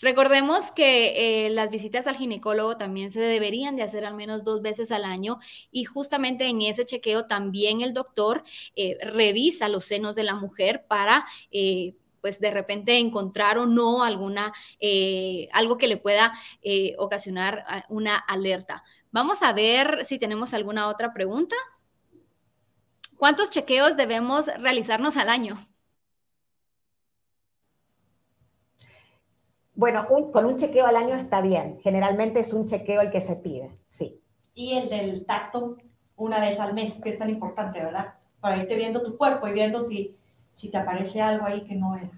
Recordemos que eh, las visitas al ginecólogo también se deberían de hacer al menos dos veces al año y justamente en ese chequeo también el doctor eh, revisa los senos de la mujer para... Eh, pues de repente encontrar o no alguna, algo que le pueda ocasionar ah, una alerta. Vamos a ver si tenemos alguna otra pregunta. ¿Cuántos chequeos debemos realizarnos al año? Bueno, con un chequeo al año está bien. Generalmente es un chequeo el que se pide, sí. Y el del tacto una vez al mes, que es tan importante, ¿verdad? Para irte viendo tu cuerpo y viendo si, si te aparece algo ahí que no era.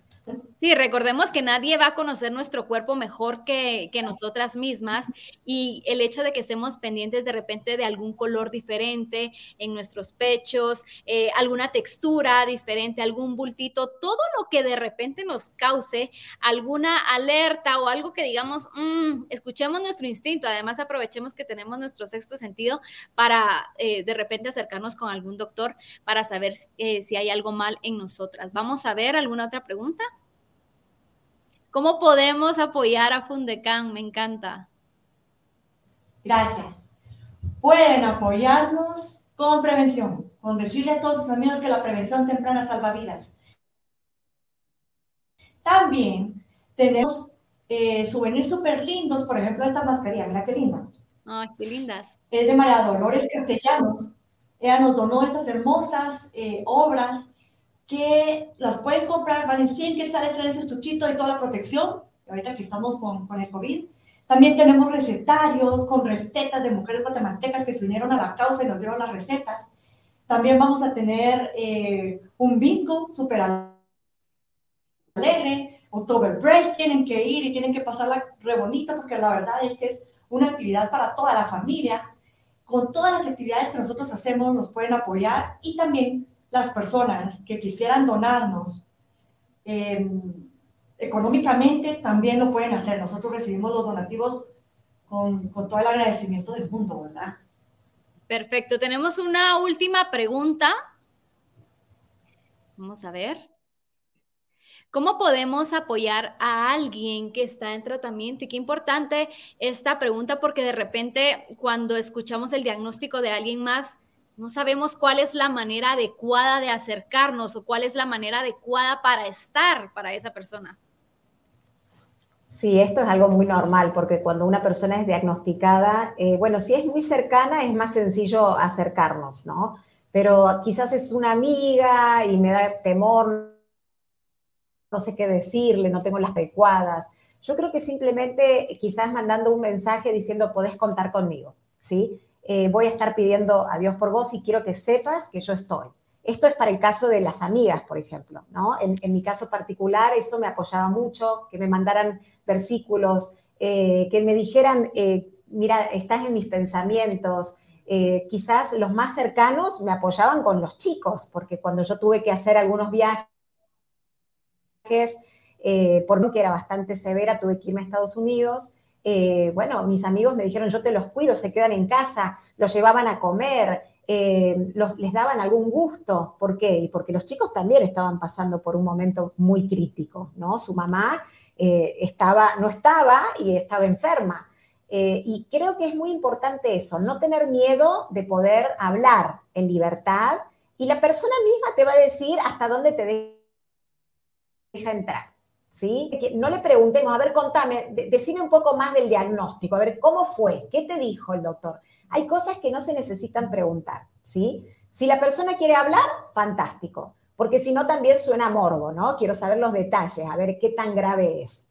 Sí, recordemos que nadie va a conocer nuestro cuerpo mejor que, nosotras mismas y el hecho de que estemos pendientes de repente de algún color diferente en nuestros pechos, eh, alguna textura diferente, algún bultito, todo lo que de repente nos cause alguna alerta o algo que digamos, mm, escuchemos nuestro instinto, además aprovechemos que tenemos nuestro sexto sentido para eh, de repente acercarnos con algún doctor para saber eh, si hay algo mal en nosotras. Vamos a ver alguna otra pregunta. ¿Cómo podemos apoyar a Fundecan? Me encanta. Gracias. Pueden apoyarnos con prevención, con decirle a todos sus amigos que la prevención temprana salva vidas. También tenemos eh, souvenirs súper lindos, por ejemplo, esta mascarilla, mira qué linda. Ay, qué lindas. Es de María Dolores Castellanos. Ella nos donó estas hermosas eh, obras que las pueden comprar, valen 100 quetzales, traen su estuchito y toda la protección, ahorita que estamos con, con el COVID. También tenemos recetarios con recetas de mujeres guatemaltecas que se unieron a la causa y nos dieron las recetas. También vamos a tener eh, un bingo súper alegre, Oktoberfest, tienen que ir y tienen que pasarla re bonita porque la verdad es que es una actividad para toda la familia. Con todas las actividades que nosotros hacemos nos pueden apoyar y también las personas que quisieran donarnos em, económicamente también lo pueden hacer. Nosotros recibimos los donativos con, con todo el agradecimiento del mundo, ¿verdad? Perfecto. Tenemos una última pregunta. Vamos a ver. ¿Cómo podemos apoyar a alguien que está en tratamiento? Y qué importante esta pregunta porque de repente cuando escuchamos el diagnóstico de alguien más, no sabemos cuál es la manera adecuada de acercarnos o cuál es la manera adecuada para estar para esa persona. Sí, esto es algo muy normal porque cuando una persona es diagnosticada, eh, bueno, si es muy cercana es más sencillo acercarnos, ¿no? Pero quizás es una amiga y me da temor, no sé qué decirle, no tengo las adecuadas. Yo creo que simplemente quizás mandando un mensaje diciendo, podés contar conmigo, ¿sí? Eh, voy a estar pidiendo a Dios por vos y quiero que sepas que yo estoy. Esto es para el caso de las amigas, por ejemplo, ¿no? En, mi caso particular, eso me apoyaba mucho, que me mandaran versículos, eh, que me dijeran, eh, mira, estás en mis pensamientos. quizás los más cercanos me apoyaban con los chicos, porque cuando yo tuve que hacer algunos viajes, por mí que era bastante severa, tuve que irme a Estados Unidos eh, bueno, mis amigos me dijeron, yo te los cuido, se quedan en casa, los llevaban a comer, eh, les daban algún gusto. ¿Por qué? Porque los chicos también estaban pasando por un momento muy crítico, ¿no? Su mamá eh, estaba, no estaba y estaba enferma. y creo que es muy importante eso, no tener miedo de poder hablar en libertad y la persona misma te va a decir hasta dónde te deja entrar. ¿Sí? Que no le preguntemos, a ver, contame, decime un poco más del diagnóstico, a ver, ¿cómo fue? ¿Qué te dijo el doctor? Hay cosas que no se necesitan preguntar, ¿sí? Si la persona quiere hablar, fantástico, porque si no también suena morbo, ¿no? Quiero saber los detalles, a ver qué tan grave es.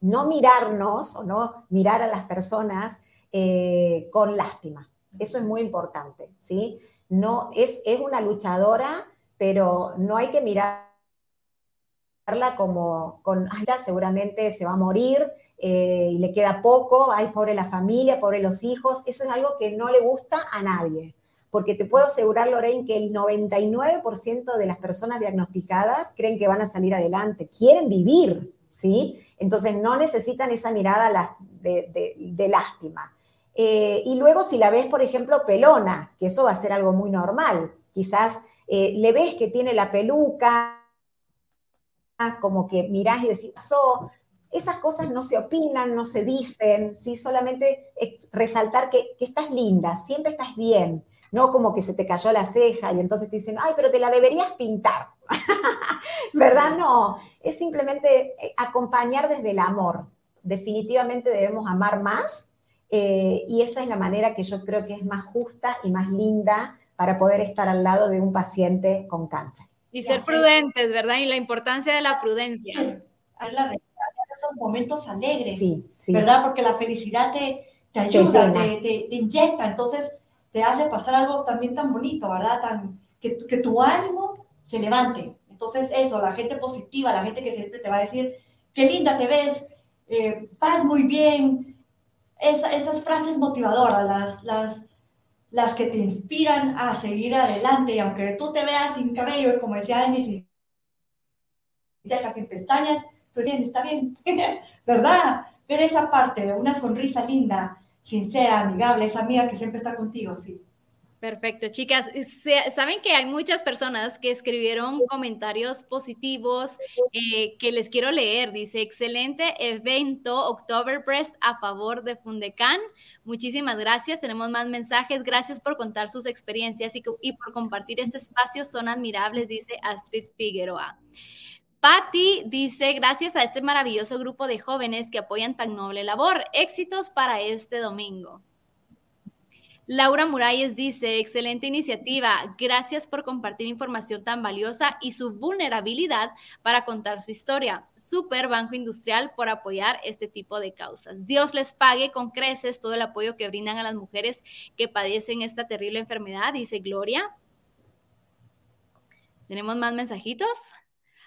No mirarnos o no mirar a las personas eh, con lástima. Eso es muy importante, ¿sí? No, es, es una luchadora, pero no hay que mirar como con, ay, seguramente se va a morir eh, y le queda poco, ay, pobre la familia, pobre los hijos, eso es algo que no le gusta a nadie. Porque te puedo asegurar, Lorraine, que el 99% de las personas diagnosticadas creen que van a salir adelante, quieren vivir, ¿sí? Entonces no necesitan esa mirada de, lástima. Eh, y luego si la ves, por ejemplo, pelona, que eso va a ser algo muy normal, quizás eh, le ves que tiene la peluca, como que mirás y decís, so, esas cosas no se opinan, no se dicen, ¿sí? solamente resaltar que, estás linda, siempre estás bien, no como que se te cayó la ceja y entonces te dicen, ay, pero te la deberías pintar, *laughs* ¿verdad? No, es simplemente eh, acompañar desde el amor. Definitivamente debemos amar más eh, y esa es la manera que yo creo que es más justa y más linda para poder estar al lado de un paciente con cáncer. Y ser prudentes, ¿verdad? Y la importancia de la prudencia. Hay la esos momentos alegres, ¿verdad? Porque la felicidad te, te ayuda, te, te, inyecta, entonces te hace pasar algo también tan bonito, ¿verdad? Tan, que, que tu ánimo se levante. Entonces eso, la gente positiva, la gente que siempre te va a decir, qué linda te ves, eh, vas muy bien, esas frases motivadoras, las, las, las que te inspiran a seguir adelante, y aunque tú te veas sin cabello, como decía Angie, sin cejas, sin pestañas, pues bien, está bien, *laughs* ¿verdad? Ver esa parte, una sonrisa linda, sincera, amigable, esa amiga que siempre está contigo, sí. Perfecto, chicas. Saben que hay muchas personas que escribieron comentarios positivos eh, que les quiero leer. Dice, excelente evento Oktoberfest a favor de Fundecan. Muchísimas gracias. Tenemos más mensajes. Gracias por contar sus experiencias y, y por compartir este espacio. Son admirables, dice Astrid Figueroa. Patti dice, gracias a este maravilloso grupo de jóvenes que apoyan tan noble labor. Éxitos para este domingo. Laura Muralles dice, excelente iniciativa, gracias por compartir información tan valiosa y su vulnerabilidad para contar su historia. Super Banco Industrial por apoyar este tipo de causas. Dios les pague con creces todo el apoyo que brindan a las mujeres que padecen esta terrible enfermedad, dice Gloria. ¿Tenemos más mensajitos?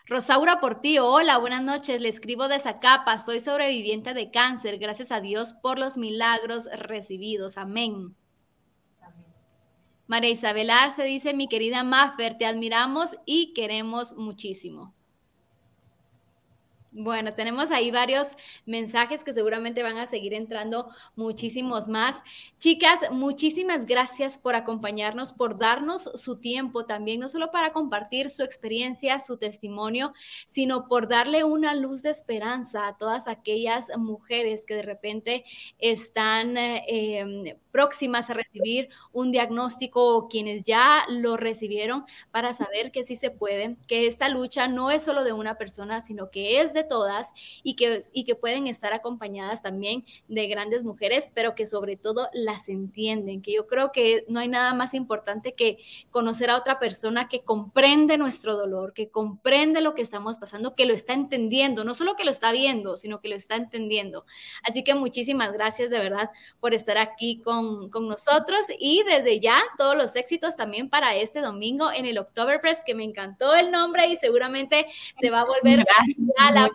Rosaura Portillo, hola, buenas noches. Le escribo de Zacapa, soy sobreviviente de cáncer. Gracias a Dios por los milagros recibidos. Amén. María Isabel Arce dice, mi querida Maffer, te admiramos y queremos muchísimo. Bueno, tenemos ahí varios mensajes que seguramente van a seguir entrando muchísimos más. Chicas, muchísimas gracias por acompañarnos, por darnos su tiempo también, no solo para compartir su experiencia, su testimonio, sino por darle una luz de esperanza a todas aquellas mujeres que de repente están eh, próximas a recibir un diagnóstico o quienes ya lo recibieron para saber que sí se puede, que esta lucha no es solo de una persona, sino que es de de todas y que, y que pueden estar acompañadas también de grandes mujeres, pero que sobre todo las entienden, que yo creo que no hay nada más importante que conocer a otra persona que comprende nuestro dolor, que comprende lo que estamos pasando, que lo está entendiendo, no solo que lo está viendo, sino que lo está entendiendo. Así que muchísimas gracias de verdad por estar aquí con, con nosotros y desde ya todos los éxitos también para este domingo en el Oktoberfest, que me encantó el nombre y seguramente se va a volver a la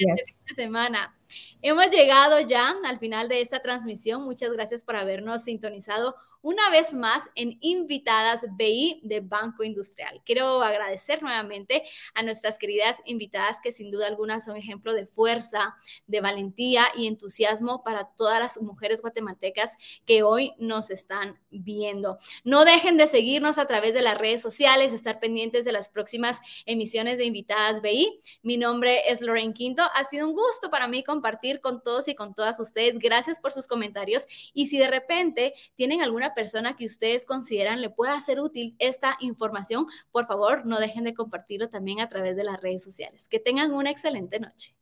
Yes. Semana. Hemos llegado ya al final de esta transmisión. Muchas gracias por habernos sintonizado una vez más en Invitadas BI de Banco Industrial. Quiero agradecer nuevamente a nuestras queridas invitadas que sin duda alguna son ejemplo de fuerza, de valentía y entusiasmo para todas las mujeres guatemaltecas que hoy nos están viendo. No dejen de seguirnos a través de las redes sociales, estar pendientes de las próximas emisiones de Invitadas BI. Mi nombre es Lorraine Quinto. Ha sido un gusto para mí compartir con todos y con todas ustedes. Gracias por sus comentarios y si de repente tienen alguna persona que ustedes consideran le pueda ser útil esta información, por favor, no dejen de compartirlo también a través de las redes sociales. Que tengan una excelente noche.